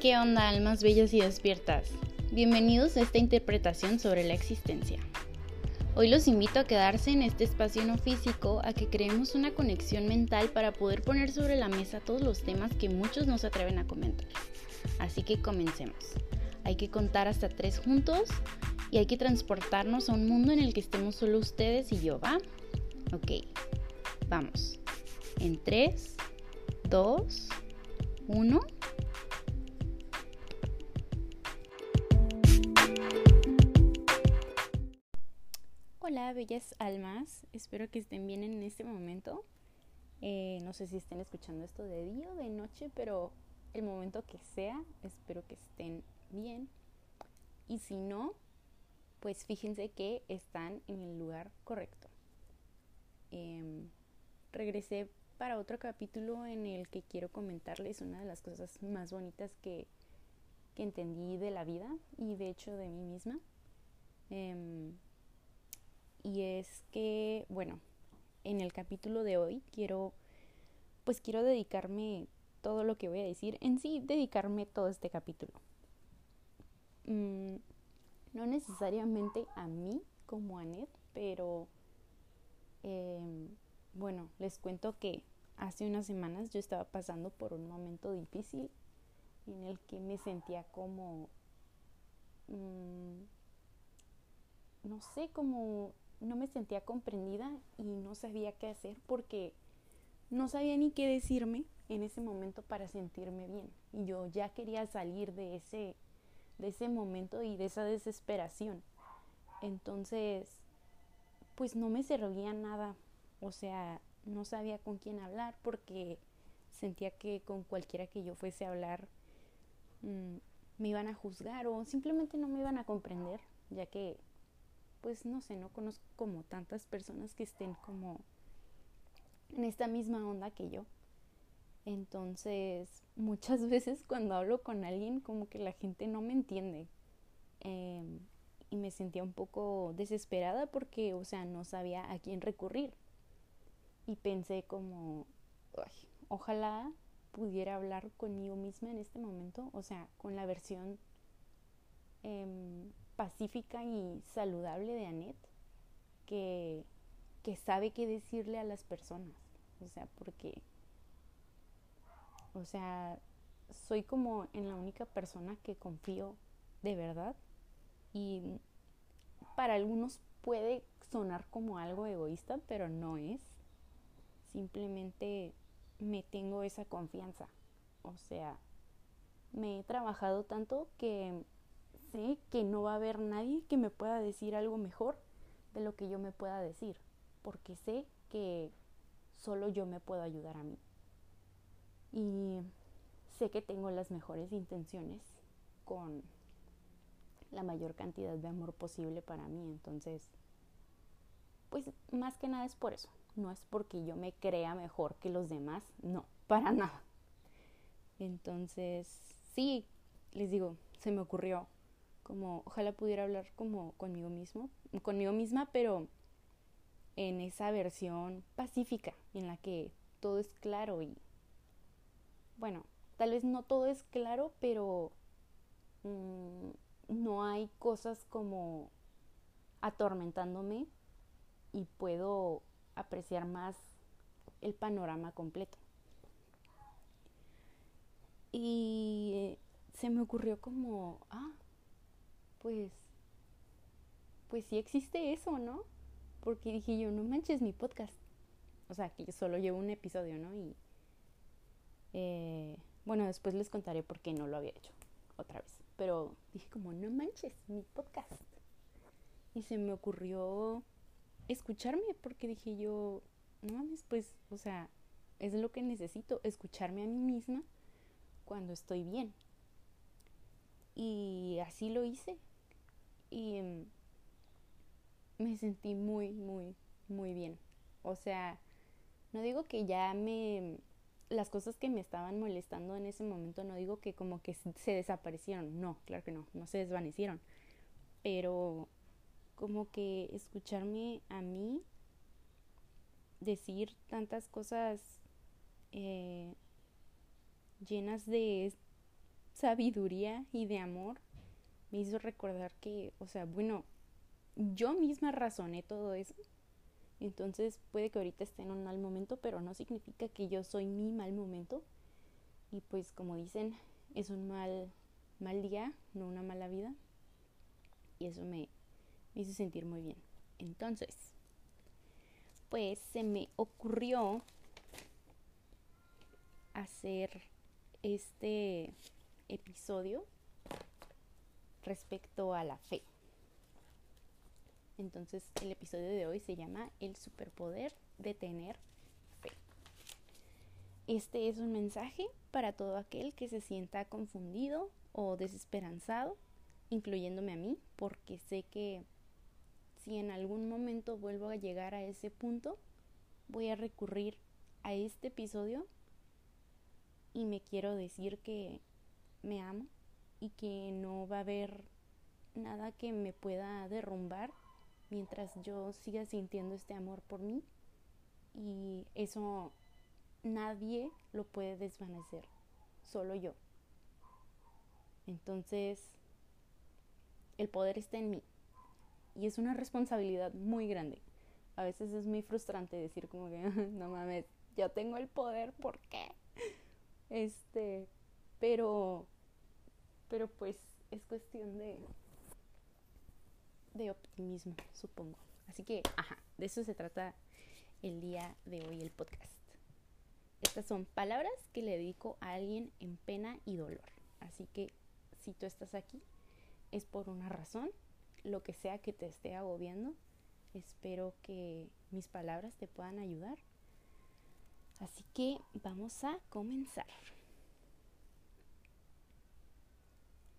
¿Qué onda, almas bellas y despiertas? Bienvenidos a esta interpretación sobre la existencia. Hoy los invito a quedarse en este espacio no físico, a que creemos una conexión mental para poder poner sobre la mesa todos los temas que muchos no se atreven a comentar. Así que comencemos. Hay que contar hasta tres juntos y hay que transportarnos a un mundo en el que estemos solo ustedes y yo, ¿va? Ok, vamos. En 3, 2, 1. Hola, bellas almas. Espero que estén bien en este momento. Eh, no sé si estén escuchando esto de día o de noche, pero el momento que sea, espero que estén bien. Y si no, pues fíjense que están en el lugar correcto. Em, regresé para otro capítulo en el que quiero comentarles una de las cosas más bonitas que, que entendí de la vida y de hecho de mí misma. Em, y es que, bueno, en el capítulo de hoy quiero, pues quiero dedicarme todo lo que voy a decir, en sí, dedicarme todo este capítulo. Mm, no necesariamente a mí como a Ned, pero em, bueno, les cuento que hace unas semanas yo estaba pasando por un momento difícil en el que me sentía como, mm, no sé, como no me sentía comprendida y no sabía qué hacer porque no sabía ni qué decirme en ese momento para sentirme bien. Y yo ya quería salir de ese, de ese momento y de esa desesperación. Entonces, pues no me servía nada. O sea, no sabía con quién hablar porque sentía que con cualquiera que yo fuese a hablar mm, me iban a juzgar o simplemente no me iban a comprender, ya que pues no sé, no conozco como tantas personas que estén como en esta misma onda que yo. Entonces, muchas veces cuando hablo con alguien, como que la gente no me entiende. Em, y me sentía un poco desesperada porque, o sea, no sabía a quién recurrir. Y pensé como, ojalá pudiera hablar conmigo misma en este momento, o sea, con la versión eh, pacífica y saludable de Annette que, que sabe qué decirle a las personas. O sea, porque, o sea, soy como en la única persona que confío de verdad y para algunos puede sonar como algo egoísta, pero no es. Simplemente me tengo esa confianza. O sea, me he trabajado tanto que sé que no va a haber nadie que me pueda decir algo mejor de lo que yo me pueda decir, porque sé que solo yo me puedo ayudar a mí. Y sé que tengo las mejores intenciones con la mayor cantidad de amor posible para mí, entonces, pues más que nada es por eso, no es porque yo me crea mejor que los demás, no, para nada. Entonces, sí, les digo, se me ocurrió como ojalá pudiera hablar como conmigo mismo, conmigo misma, pero en esa versión pacífica en la que todo es claro y bueno, tal vez no todo es claro, pero mm, no hay cosas como atormentándome y puedo apreciar más el panorama completo. Y se me ocurrió como, ah, pues, pues sí existe eso, ¿no? Porque dije yo, no manches mi podcast. O sea, que yo solo llevo un episodio, ¿no? Y eh, bueno, después les contaré por qué no lo había hecho otra vez. Pero dije como, no manches mi podcast. Y se me ocurrió escucharme porque dije yo, no mames, pues, o sea, es lo que necesito, escucharme a mí misma cuando estoy bien. Y así lo hice y me sentí muy, muy, muy bien. O sea, no digo que ya me... Las cosas que me estaban molestando en ese momento, no digo que como que se desaparecieron, no, claro que no, no se desvanecieron, pero como que escucharme a mí decir tantas cosas eh, llenas de sabiduría y de amor me hizo recordar que, o sea, bueno, yo misma razoné todo eso. Entonces puede que ahorita esté en un mal momento, pero no significa que yo soy mi mal momento. Y pues como dicen, es un mal, mal día, no una mala vida. Y eso me, me hizo sentir muy bien. Entonces, pues se me ocurrió hacer este episodio respecto a la fe. Entonces el episodio de hoy se llama El superpoder de tener fe. Este es un mensaje para todo aquel que se sienta confundido o desesperanzado, incluyéndome a mí, porque sé que si en algún momento vuelvo a llegar a ese punto, voy a recurrir a este episodio y me quiero decir que me amo y que no va a haber nada que me pueda derrumbar mientras yo siga sintiendo este amor por mí y eso nadie lo puede desvanecer, solo yo. Entonces, el poder está en mí y es una responsabilidad muy grande. A veces es muy frustrante decir como que, no mames, yo tengo el poder, ¿por qué? Este, pero, pero pues es cuestión de, de optimismo, supongo. Así que, ajá, de eso se trata el día de hoy el podcast. Estas son palabras que le dedico a alguien en pena y dolor. Así que si tú estás aquí, es por una razón, lo que sea que te esté agobiando. Espero que mis palabras te puedan ayudar Así que vamos a comenzar.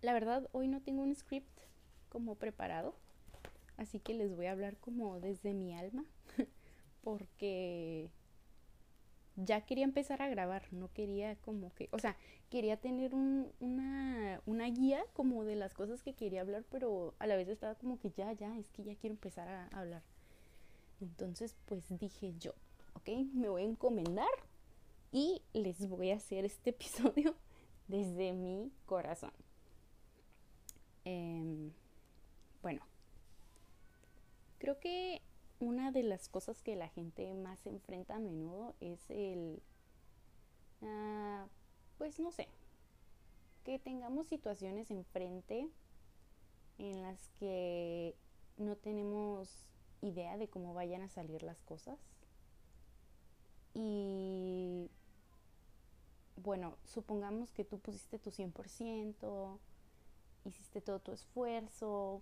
La verdad, hoy no tengo un script como preparado, así que les voy a hablar como desde mi alma, porque ya quería empezar a grabar, no quería como que, o sea, quería tener una, una guía como de las cosas que quería hablar, pero a la vez estaba como que ya, ya, es que ya quiero empezar a hablar. Entonces, pues dije yo, ¿ok? Me voy a encomendar y les voy a hacer este episodio desde mi corazón. Em, bueno, creo que una de las cosas que la gente más enfrenta a menudo es el, ah, pues no sé, que tengamos situaciones enfrente en las que no tenemos idea de cómo vayan a salir las cosas. Y bueno, supongamos que tú pusiste tu 100%, hiciste todo tu esfuerzo,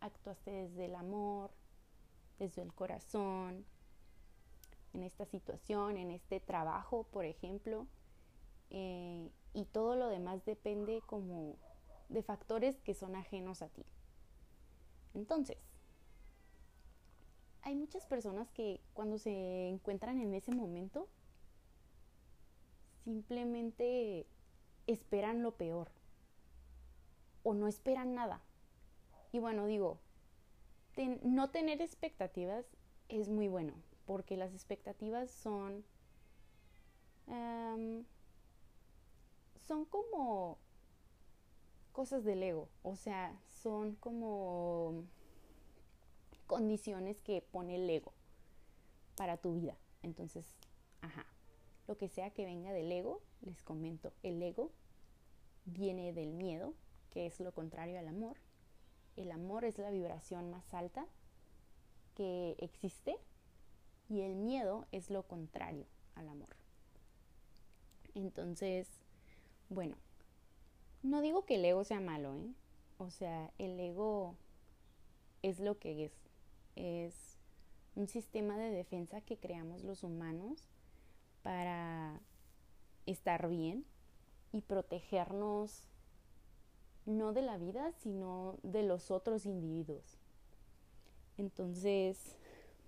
actuaste desde el amor, desde el corazón, en esta situación, en este trabajo, por ejemplo, eh, y todo lo demás depende como de factores que son ajenos a ti. Entonces, hay muchas personas que cuando se encuentran en ese momento simplemente esperan lo peor o no esperan nada. Y bueno, digo, no tener expectativas es muy bueno porque las expectativas son son como cosas del ego, o sea, son como condiciones que pone el ego para tu vida. Entonces, ajá, lo que sea que venga del ego, les comento, el ego viene del miedo, que es lo contrario al amor. El amor es la vibración más alta que existe y el miedo es lo contrario al amor. Entonces, bueno, no digo que el ego sea malo, ¿eh? O sea, el ego es lo que es es un sistema de defensa que creamos los humanos para estar bien y protegernos no de la vida, sino de los otros individuos. Entonces,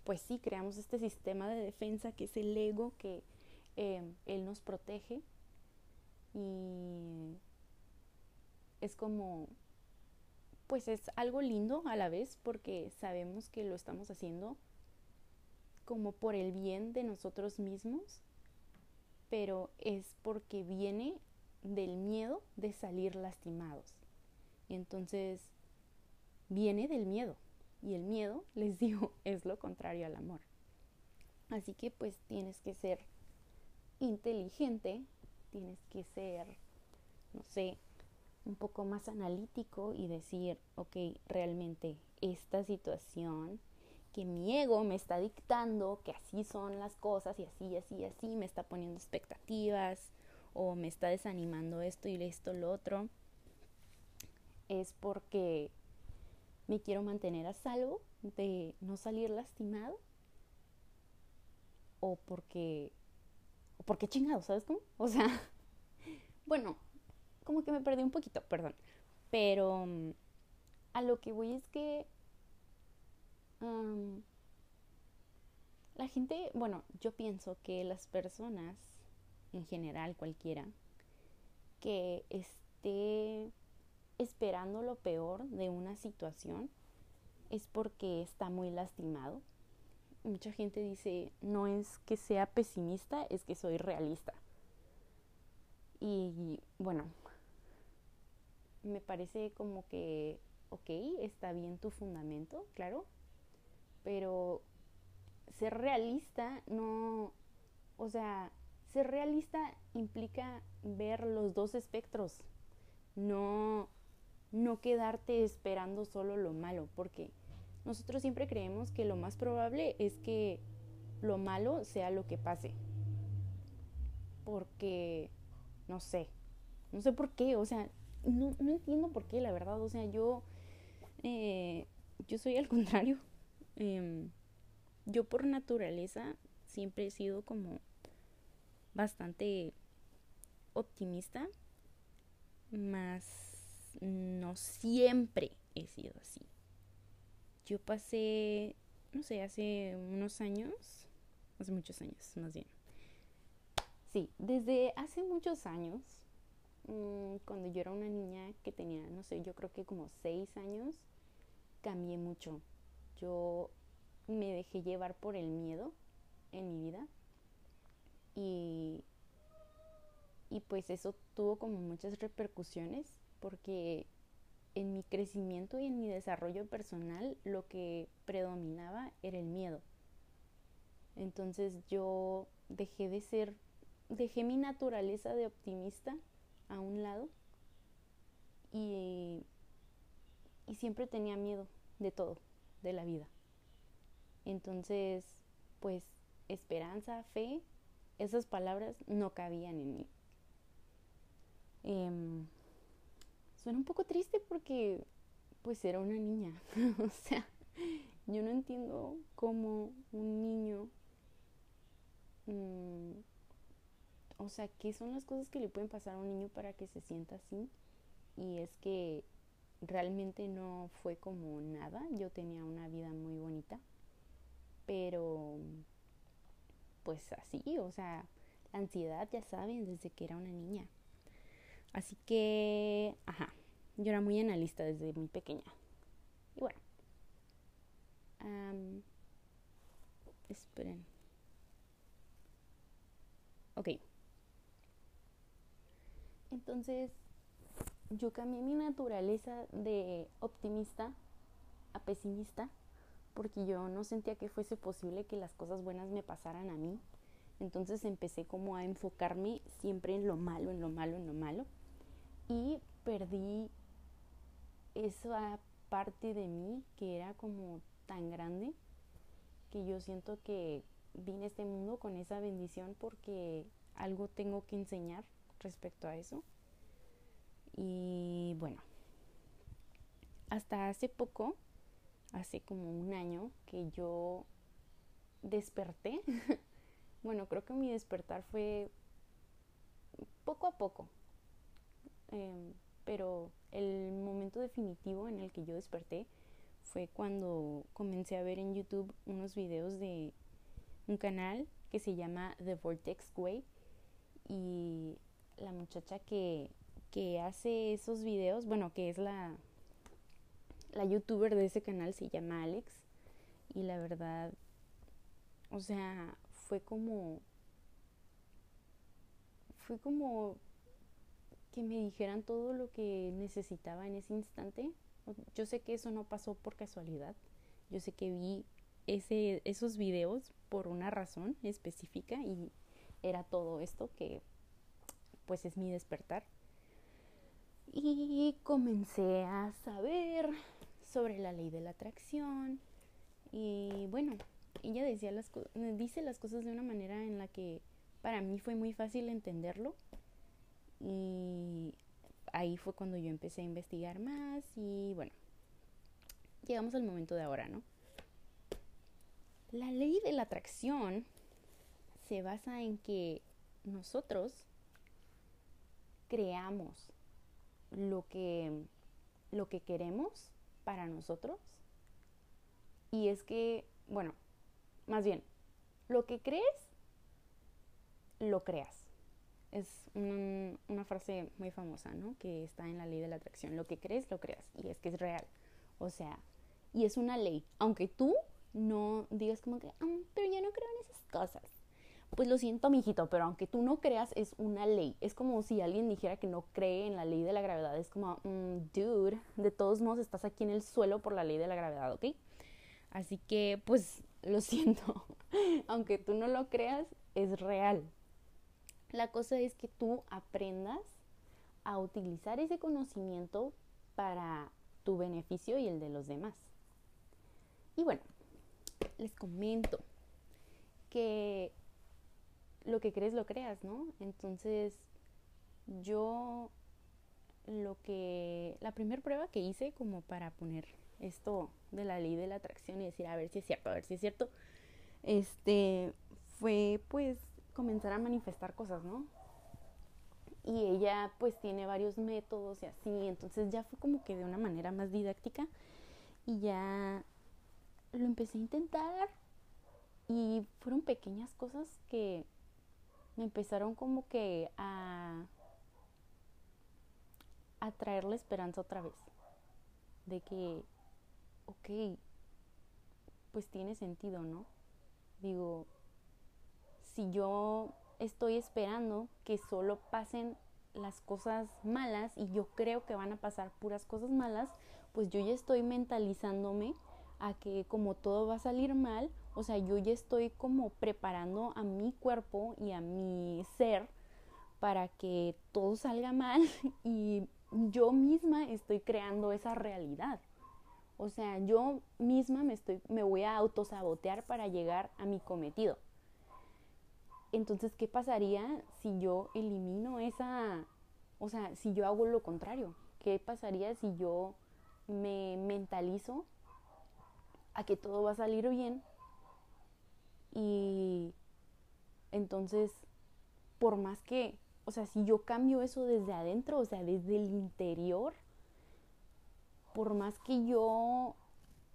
pues sí, creamos este sistema de defensa que es el ego, que eh, él nos protege y es como pues es algo lindo a la vez porque sabemos que lo estamos haciendo como por el bien de nosotros mismos, pero es porque viene del miedo de salir lastimados. Entonces viene del miedo. Y el miedo, les digo, es lo contrario al amor. Así que pues tienes que ser inteligente, tienes que ser, no sé, un poco más analítico y decir, ok, realmente esta situación que mi ego me está dictando que así son las cosas y así, así, así, me está poniendo expectativas o me está desanimando esto y esto, lo otro, es porque me quiero mantener a salvo de no salir lastimado o porque o porque chingado, ¿sabes cómo? O sea, bueno, como que me perdí un poquito, perdón, pero mm, a lo que voy es que la gente, bueno, yo pienso que las personas en general, cualquiera, que esté esperando lo peor de una situación es porque está muy lastimado. Mucha gente dice, no es que sea pesimista, es que soy realista. Y bueno, me parece como que, ok, está bien tu fundamento, claro, pero ser realista no, o sea, ser realista implica ver los dos espectros, no no quedarte esperando solo lo malo, porque nosotros siempre creemos que lo más probable es que lo malo sea lo que pase. Porque, no sé, no sé por qué, o sea, no, entiendo por qué, la verdad, o sea, yo, eh, yo soy al contrario. Em, yo por naturaleza siempre he sido como bastante optimista, más no siempre he sido así. Yo pasé, no sé, hace unos años, hace muchos años más bien. Sí, desde hace muchos años, mm, cuando yo era una niña que tenía, no sé, yo creo que como seis años, cambié mucho. Yo me dejé llevar por el miedo en mi vida y, y pues eso tuvo como muchas repercusiones porque en mi crecimiento y en mi desarrollo personal lo que predominaba era el miedo. Entonces yo dejé de ser, dejé mi naturaleza de optimista a un lado y, y siempre tenía miedo de todo, de la vida. Entonces, pues esperanza, fe, esas palabras no cabían en mí. Em, suena un poco triste porque pues era una niña. o sea, yo no entiendo cómo un niño... Mm, o sea, ¿qué son las cosas que le pueden pasar a un niño para que se sienta así? Y es que realmente no fue como nada. Yo tenía una vida muy bonita. Pero, pues así, o sea, la ansiedad, ya saben, desde que era una niña. Así que, ajá, yo era muy analista desde muy pequeña. Y bueno, esperen. Ok. Entonces, yo cambié mi naturaleza de optimista a pesimista porque yo no sentía que fuese posible que las cosas buenas me pasaran a mí. Entonces empecé como a enfocarme siempre en lo malo, en lo malo, en lo malo y perdí esa parte de mí que era como tan grande que yo siento que vine a este mundo con esa bendición porque algo tengo que enseñar respecto a eso. Y bueno, hasta hace poco, hace como un año que yo desperté. bueno, creo que mi despertar fue poco a poco, Em, pero el momento definitivo en el que yo desperté fue cuando comencé a ver en YouTube unos videos de un canal que se llama The Vortex Way y la muchacha que, que hace esos videos, bueno, que es la, la youtuber de ese canal se llama Alex y la verdad, o sea, fue como, fue como que me dijeran todo lo que necesitaba en ese instante. Yo sé que eso no pasó por casualidad. Yo sé que vi ese, esos videos por una razón específica y era todo esto que pues es mi despertar. Y comencé a saber sobre la ley de la atracción. Y bueno, ella decía las dice las cosas de una manera en la que para mí fue muy fácil entenderlo. Y ahí fue cuando yo empecé a investigar más y bueno, llegamos al momento de ahora, ¿no? La ley de la atracción se basa en que nosotros creamos lo que, lo que queremos para nosotros. Y es que, bueno, más bien, lo que crees, lo creas. Es una frase muy famosa, ¿no? Que está en la ley de la atracción. Lo que crees, lo creas. Y es que es real. O sea, y es una ley. Aunque tú no digas como que, ah, pero yo no creo en esas cosas pues lo siento, mijito, pero aunque tú no creas, es una ley. Es como si alguien dijera que no cree en la ley de la gravedad. Es como, mm, dude, de todos modos estás aquí en el suelo por la ley de la gravedad, ¿ok? Así que, pues, lo siento. aunque tú no lo creas, es real. La cosa es que tú aprendas a utilizar ese conocimiento para tu beneficio y el de los demás. Y bueno, les comento que lo que crees lo creas, ¿no? Entonces, yo lo que, la primera prueba que hice como para poner esto de la ley de la atracción y decir, a ver si es cierto, a ver si es cierto, este, fue pues comenzar a manifestar cosas, ¿no? Y ella pues tiene varios métodos y así, entonces ya fue como que de una manera más didáctica y ya lo empecé a intentar y fueron pequeñas cosas que me empezaron como que a, traer la esperanza otra vez. De que, ok, pues tiene sentido, ¿no? Digo, si yo estoy esperando que solo pasen las cosas malas y yo creo que van a pasar puras cosas malas, pues yo ya estoy mentalizándome a que como todo va a salir mal, o sea, yo ya estoy como preparando a mi cuerpo y a mi ser para que todo salga mal y yo misma estoy creando esa realidad. O sea, yo misma me estoy me voy a autosabotear para llegar a mi cometido. Entonces, ¿qué pasaría si yo elimino esa o sea, si yo hago lo contrario? ¿Qué pasaría si yo me mentalizo a que todo va a salir bien y entonces, por más que, o sea, si yo cambio eso desde adentro, o sea, desde el interior, por más que yo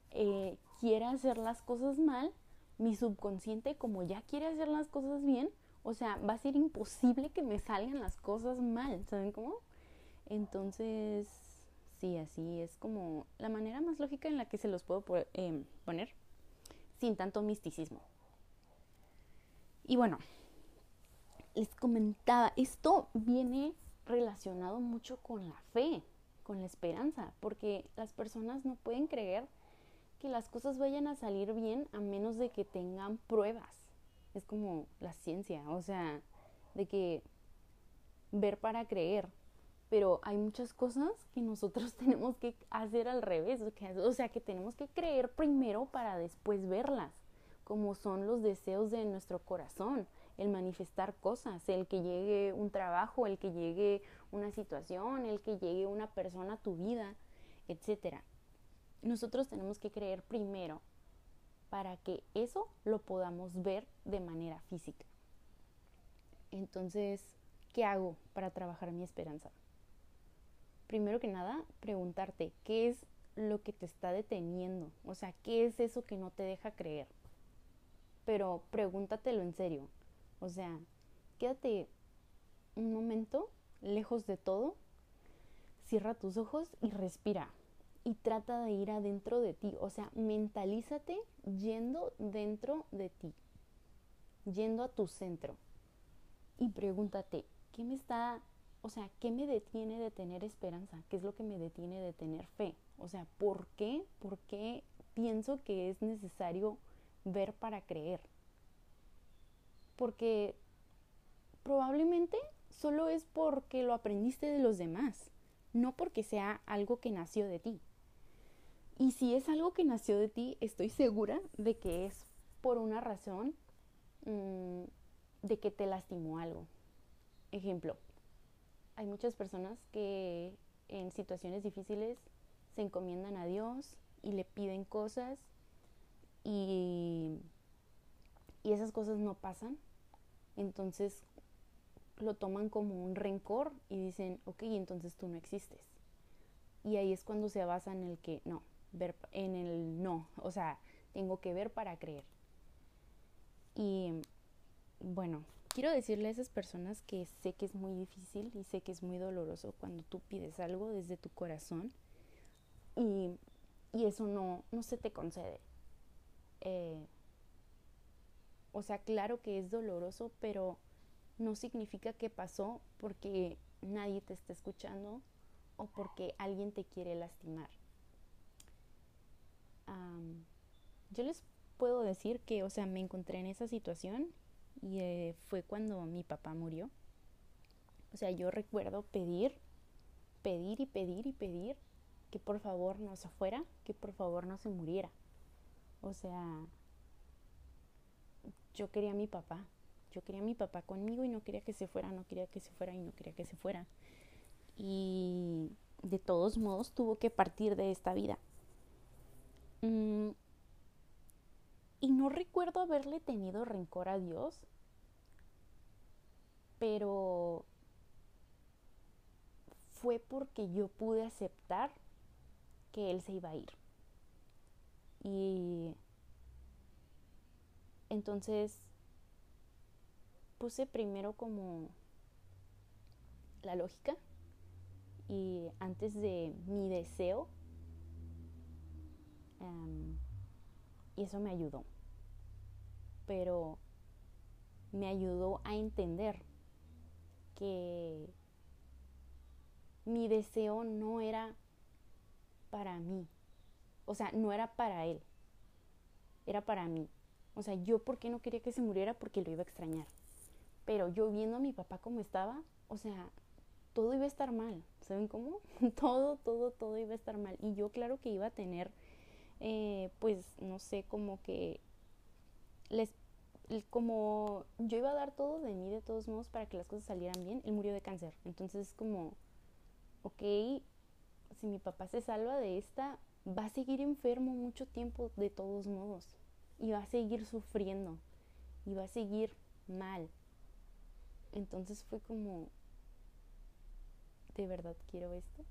eh, quiera hacer las cosas mal, mi subconsciente, como ya quiere hacer las cosas bien, o sea, va a ser imposible que me salgan las cosas mal, ¿saben cómo? Entonces, sí, así es como la manera más lógica en la que se los puedo eh, poner sin tanto misticismo. Y bueno, les comentaba, esto viene relacionado mucho con la fe, con la esperanza, porque las personas no pueden creer que las cosas vayan a salir bien a menos de que tengan pruebas. Es como la ciencia, o sea, de que ver para creer. Pero hay muchas cosas que nosotros tenemos que hacer al revés, o sea, que tenemos que creer primero para después verlas como son los deseos de nuestro corazón, el manifestar cosas, el que llegue un trabajo, el que llegue una situación, el que llegue una persona a tu vida, etc. Nosotros tenemos que creer primero para que eso lo podamos ver de manera física. Entonces, ¿qué hago para trabajar mi esperanza? Primero que nada, preguntarte, ¿qué es lo que te está deteniendo? O sea, ¿qué es eso que no te deja creer? pero pregúntatelo en serio. O sea, quédate un momento lejos de todo, cierra tus ojos y respira. Y trata de ir adentro de ti. O sea, mentalízate yendo dentro de ti, yendo a tu centro. Y pregúntate, ¿qué me está o sea, ¿qué me detiene de tener esperanza? ¿Qué es lo que me detiene de tener fe? O sea, ¿por qué? ¿Por qué pienso que es necesario ver para creer? Porque probablemente solo es porque lo aprendiste de los demás, no porque sea algo que nació de ti. Y si es algo que nació de ti, estoy segura de que es por una razón mmm, de que te lastimó algo. Ejemplo, hay muchas personas que en situaciones difíciles se encomiendan a Dios y le piden cosas y, y esas cosas no pasan. Entonces lo toman como un rencor y dicen, ok, entonces tú no existes. Y ahí es cuando se basa en el que no, ver en el no, o sea, tengo que ver para creer. Y bueno, quiero decirle a esas personas que sé que es muy difícil y sé que es muy doloroso cuando tú pides algo desde tu corazón y, y eso no, no se te concede. Eh, o sea, claro que es doloroso, pero no significa que pasó porque nadie te está escuchando o porque alguien te quiere lastimar. Yo les puedo decir que, o sea, me encontré en esa situación y eh, fue cuando mi papá murió. O sea, yo recuerdo pedir, pedir y pedir y pedir que por favor no se fuera, que por favor no se muriera. O sea, yo quería a mi papá, yo quería a mi papá conmigo y no quería que se fuera, no quería que se fuera y no quería que se fuera. Y de todos modos tuvo que partir de esta vida. Mm, y no recuerdo haberle tenido rencor a Dios, pero fue porque yo pude aceptar que Él se iba a ir. Y entonces puse primero como la lógica y antes de mi deseo em, y eso me ayudó pero me ayudó a entender que mi deseo no era para mí o sea no era para él era para mí o sea yo por qué no quería que se muriera porque lo iba a extrañar pero yo viendo a mi papá como estaba, o sea, todo iba a estar mal. ¿Saben cómo? todo, todo, todo iba a estar mal. Y yo claro que iba a tener, eh, pues, no sé, como que les como yo iba a dar todo de mí de todos modos para que las cosas salieran bien, él murió de cáncer. Entonces como, ok, si mi papá se salva de esta, va a seguir enfermo mucho tiempo de todos modos. Y va a seguir sufriendo. Y va a seguir mal. Entonces fue como, ¿de verdad quiero esto?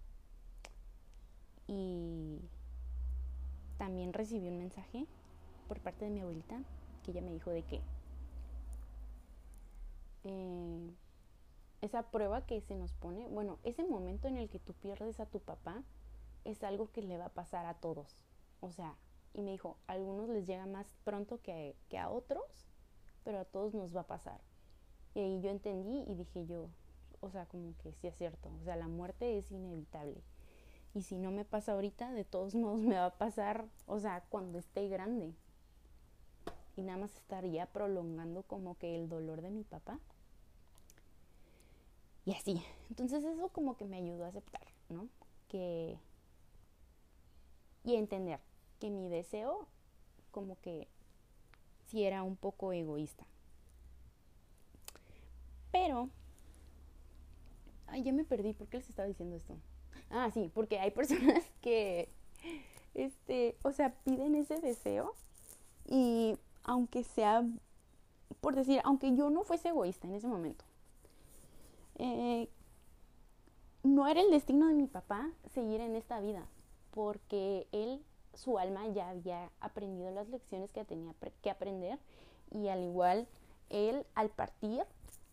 Y también recibí un mensaje por parte de mi abuelita que ella me dijo de que eh, esa prueba que se nos pone, bueno, ese momento en el que tú pierdes a tu papá es algo que le va a pasar a todos. O sea, y me dijo, a algunos les llega más pronto que, que a otros, pero a todos nos va a pasar. Y ahí yo entendí y dije yo, o sea, como que sí es cierto, o sea, la muerte es inevitable. Y si no me pasa ahorita, de todos modos me va a pasar, o sea, cuando esté grande. Y nada más estaría prolongando como que el dolor de mi papá. Y así. Entonces eso como que me ayudó a aceptar, ¿no? Que... Y a entender que mi deseo como que sí era un poco egoísta. Pero, ay, ya me perdí, ¿por qué les estaba diciendo esto? Ah, sí, porque hay personas que, este, o sea, piden ese deseo y aunque sea, por decir, aunque yo no fuese egoísta en ese momento, eh, no era el destino de mi papá seguir en esta vida, porque él, su alma ya había aprendido las lecciones que tenía que aprender y al igual él al partir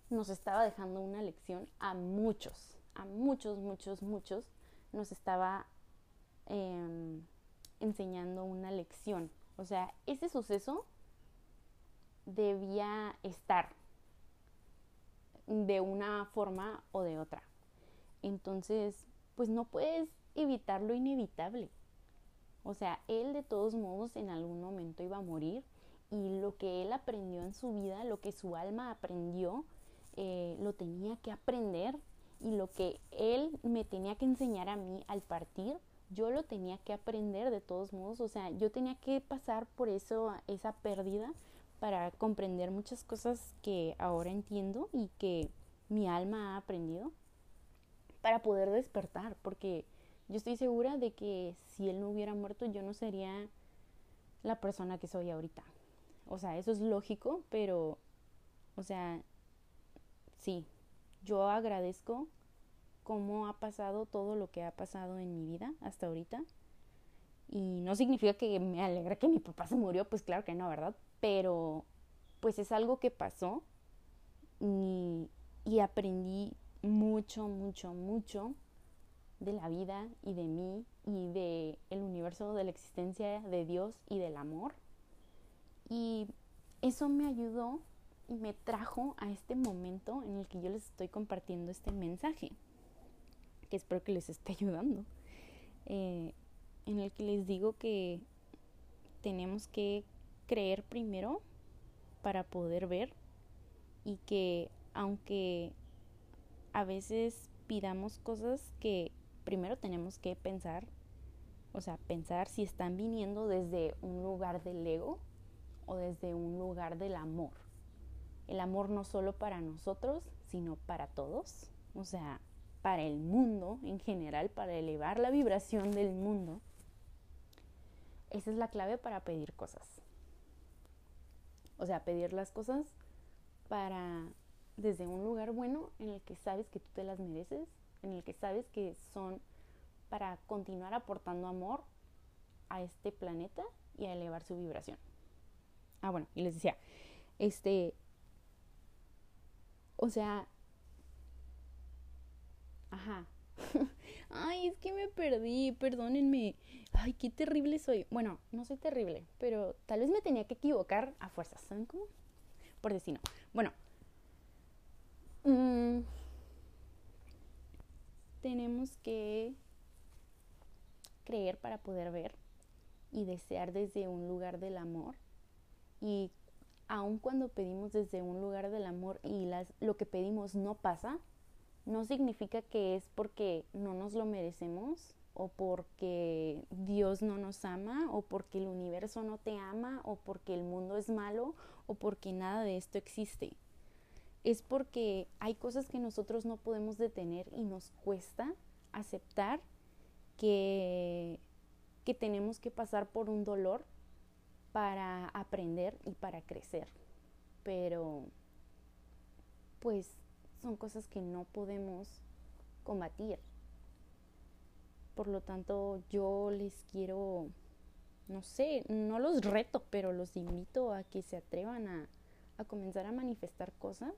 nos estaba dejando una lección a muchos, a muchos, muchos, muchos, nos estaba em, enseñando una lección. O sea, ese suceso debía estar de una forma o de otra. Entonces, pues no puedes evitar lo inevitable. O sea, él de todos modos en algún momento iba a morir y lo que él aprendió en su vida, lo que su alma aprendió, eh, lo tenía que aprender y lo que él me tenía que enseñar a mí al partir, yo lo tenía que aprender de todos modos. O sea, yo tenía que pasar por eso, esa pérdida para comprender muchas cosas que ahora entiendo y que mi alma ha aprendido para poder despertar, porque yo estoy segura de que si él no hubiera muerto yo no sería la persona que soy ahorita. O sea, eso es lógico, pero, o sea, sí, yo agradezco cómo ha pasado todo lo que ha pasado en mi vida hasta ahorita. Y no significa que me alegra que mi papá se murió, pues claro que no, ¿verdad? Pero pues es algo que pasó y, y aprendí mucho, mucho, mucho de la vida y de mí y de el universo, de la existencia de Dios y del amor. Y eso me ayudó y me trajo a este momento en el que yo les estoy compartiendo este mensaje, que espero que les esté ayudando, eh, en el que les digo que tenemos que creer primero para poder ver y que aunque a veces pidamos cosas que primero tenemos que pensar, o sea, pensar si están viniendo desde un lugar del ego o desde un lugar del amor. El amor no solo para nosotros, sino para todos, o sea, para el mundo en general, para elevar la vibración del mundo. Esa es la clave para pedir cosas. O sea, pedir las cosas para desde un lugar bueno en el que sabes que tú te las mereces, en el que sabes que son para continuar aportando amor a este planeta y a elevar su vibración. Ah, bueno, y les decía, este, o sea, ajá. Ay, es que me perdí, perdónenme. Ay, qué terrible soy. Bueno, no soy terrible, pero tal vez me tenía que equivocar a fuerzas, ¿saben cómo? Por destino. Bueno, mmm, tenemos que creer para poder ver y desear desde un lugar del amor. Y aun cuando pedimos desde un lugar del amor y las, lo que pedimos no pasa, no significa que es porque no nos lo merecemos o porque Dios no nos ama o porque el universo no te ama o porque el mundo es malo o porque nada de esto existe. Es porque hay cosas que nosotros no podemos detener y nos cuesta aceptar que, que tenemos que pasar por un dolor para aprender y para crecer. Pero, pues, son cosas que no podemos combatir. Por lo tanto, yo les quiero, no sé, no los reto, pero los invito a que se atrevan a, a comenzar a manifestar cosas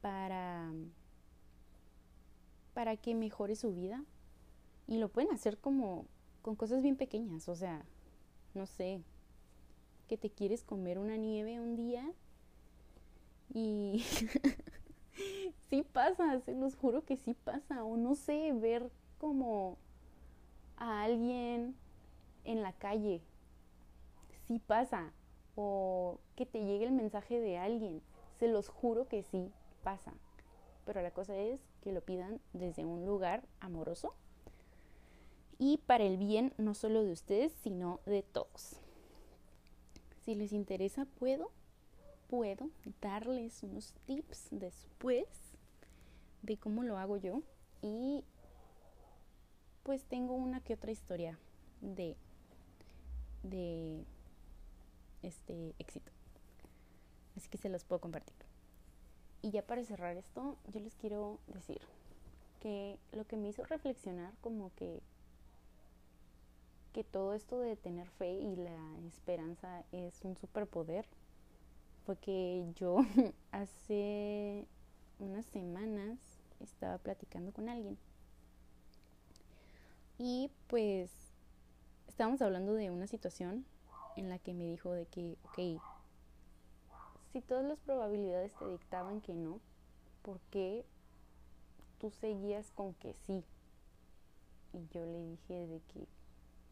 para, para que mejore su vida, y lo pueden hacer como con cosas bien pequeñas, o sea, no sé, que te quieres comer una nieve un día y sí pasa, se los juro que sí pasa, o no sé, ver como a alguien en la calle, sí pasa, o que te llegue el mensaje de alguien, se los juro que sí pasa, pero la cosa es que lo pidan desde un lugar amoroso y para el bien no solo de ustedes, sino de todos. Si les interesa, puedo, puedo darles unos tips después de cómo lo hago yo y pues tengo una que otra historia de de este éxito. Así que se los puedo compartir. Y ya para cerrar esto, yo les quiero decir que lo que me hizo reflexionar como que que todo esto de tener fe y la esperanza es un superpoder fue que yo hace unas semanas estaba platicando con alguien y pues estábamos hablando de una situación en la que me dijo de que, ok, si todas las probabilidades te dictaban que no, ¿por qué tú seguías con que sí. Y yo le dije de que,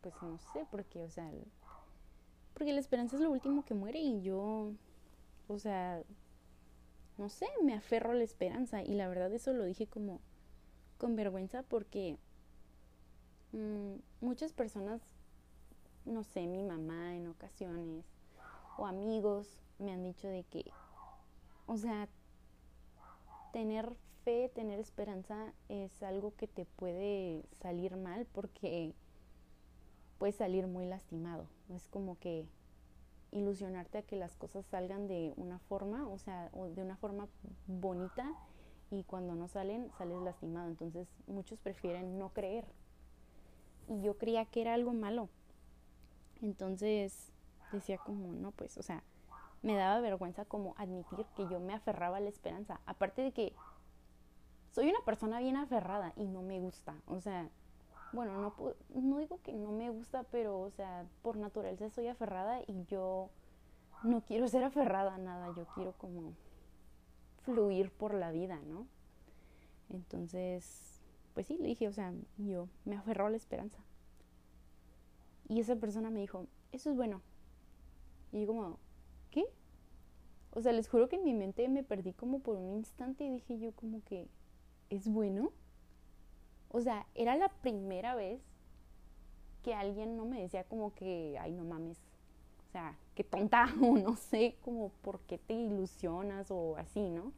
pues no sé, porque, o sea, porque la esperanza es lo último que muere y yo, o sea, no sé, me aferro a la esperanza. Y la verdad eso lo dije como con vergüenza porque mmm, muchas personas, no sé, mi mamá en ocasiones o amigos me han dicho de que, o sea, tener fe, tener esperanza es algo que te puede salir mal porque puedes salir muy lastimado. Es como que ilusionarte a que las cosas salgan de una forma, o sea, de una forma bonita y cuando no salen, sales lastimado. Entonces muchos prefieren no creer. Y yo creía que era algo malo. Entonces decía como, no, pues, o sea, me daba vergüenza como admitir que yo me aferraba a la esperanza. Aparte de que soy una persona bien aferrada y no me gusta. O sea, bueno, no, no digo que no me gusta, pero, o sea, por naturaleza soy aferrada y yo no quiero ser aferrada a nada. Yo quiero como fluir por la vida, ¿no? Entonces, pues sí, le dije, o sea, yo me aferro a la esperanza. Y esa persona me dijo, eso es bueno. Y yo como, ¿qué? O sea, les juro que en mi mente me perdí como por un instante y dije yo como que, ¿es bueno? O sea, era la primera vez que alguien no me decía como que, ay, no mames, o sea, qué tonta, o no sé, como por qué te ilusionas o así, ¿no?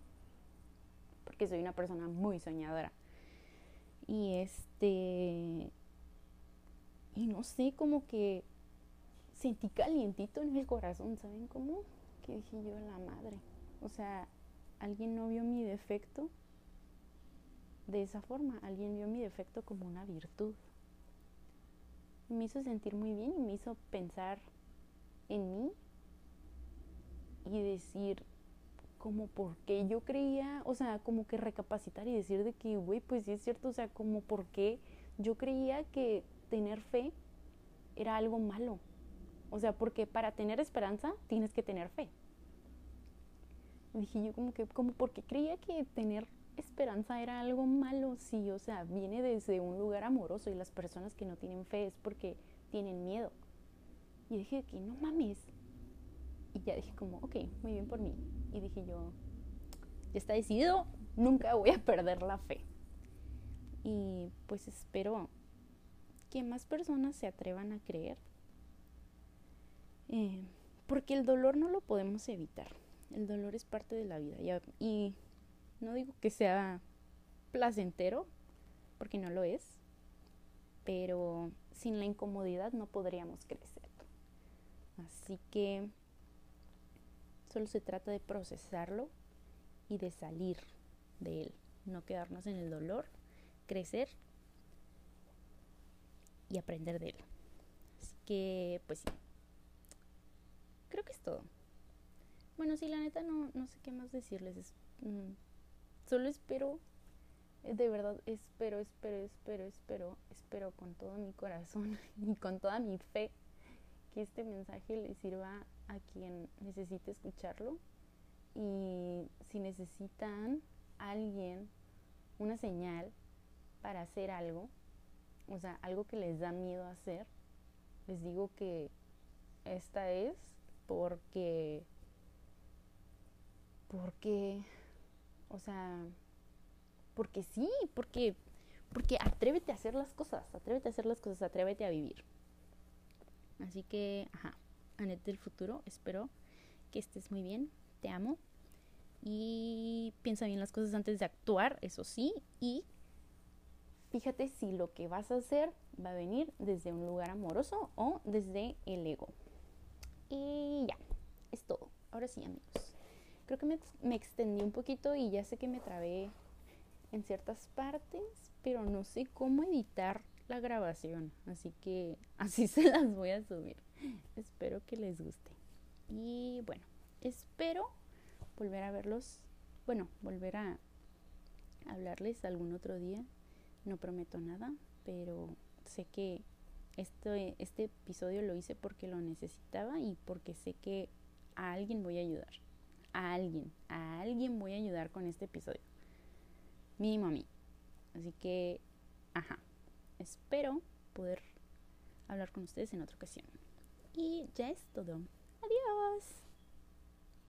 Porque soy una persona muy soñadora. Y este, y no sé, como que sentí calientito en el corazón, ¿saben cómo? Que dije yo, la madre. O sea, alguien no vio mi defecto de esa forma, alguien vio mi defecto como una virtud. me hizo sentir muy bien y me hizo pensar en mí y decir como por qué yo creía, o sea, como que recapacitar y decir de que, güey, pues sí es cierto, o sea, como por qué yo creía que tener fe era algo malo. O sea, porque para tener esperanza tienes que tener fe. dije yo como que, como porque creía que tener esperanza era algo malo, sí, o sea, viene desde un lugar amoroso y las personas que no tienen fe es porque tienen miedo. Y dije que no mames. Y ya dije como, ok, muy bien por mí. Y dije yo, ya está decidido, nunca voy a perder la fe. Y pues espero que más personas se atrevan a creer. Eh, porque el dolor no lo podemos evitar. El dolor es parte de la vida. Y, no digo que sea placentero, porque no lo es. Pero sin la incomodidad no podríamos crecer. Así que solo se trata de procesarlo y de salir de él. No quedarnos en el dolor, crecer y aprender de él. Así que, pues sí. Creo que es todo. Bueno, sí, la neta no, no sé qué más decirles. Mm, solo espero, eh, de verdad, espero, espero, espero, espero, espero con todo mi corazón y con toda mi fe que este mensaje le sirva a quien necesite escucharlo. Y si necesitan alguien, una señal para hacer algo, o sea, algo que les da miedo hacer, les digo que esta es porque, porque, o sea, porque sí, porque, porque atrévete a hacer las cosas, atrévete a hacer las cosas, atrévete a vivir. Así que, ajá, Anet del futuro, espero que estés muy bien, te amo y piensa bien las cosas antes de actuar, eso sí, y fíjate si lo que vas a hacer va a venir desde un lugar amoroso o desde el ego. Y ya, es todo. Ahora sí, amigos. Creo que me, extendí un poquito y ya sé que me trabé en ciertas partes, pero no sé cómo editar la grabación. Así que así se las voy a subir. Espero que les guste. Y bueno, espero volver a verlos. Bueno, volver a hablarles algún otro día no prometo nada, pero sé que este, este episodio lo hice porque lo necesitaba y porque sé que a alguien voy a ayudar. A alguien, a alguien voy a ayudar con este episodio. Mínimo a mí. Así que, ajá, espero poder hablar con ustedes en otra ocasión. Y ya es todo. Adiós.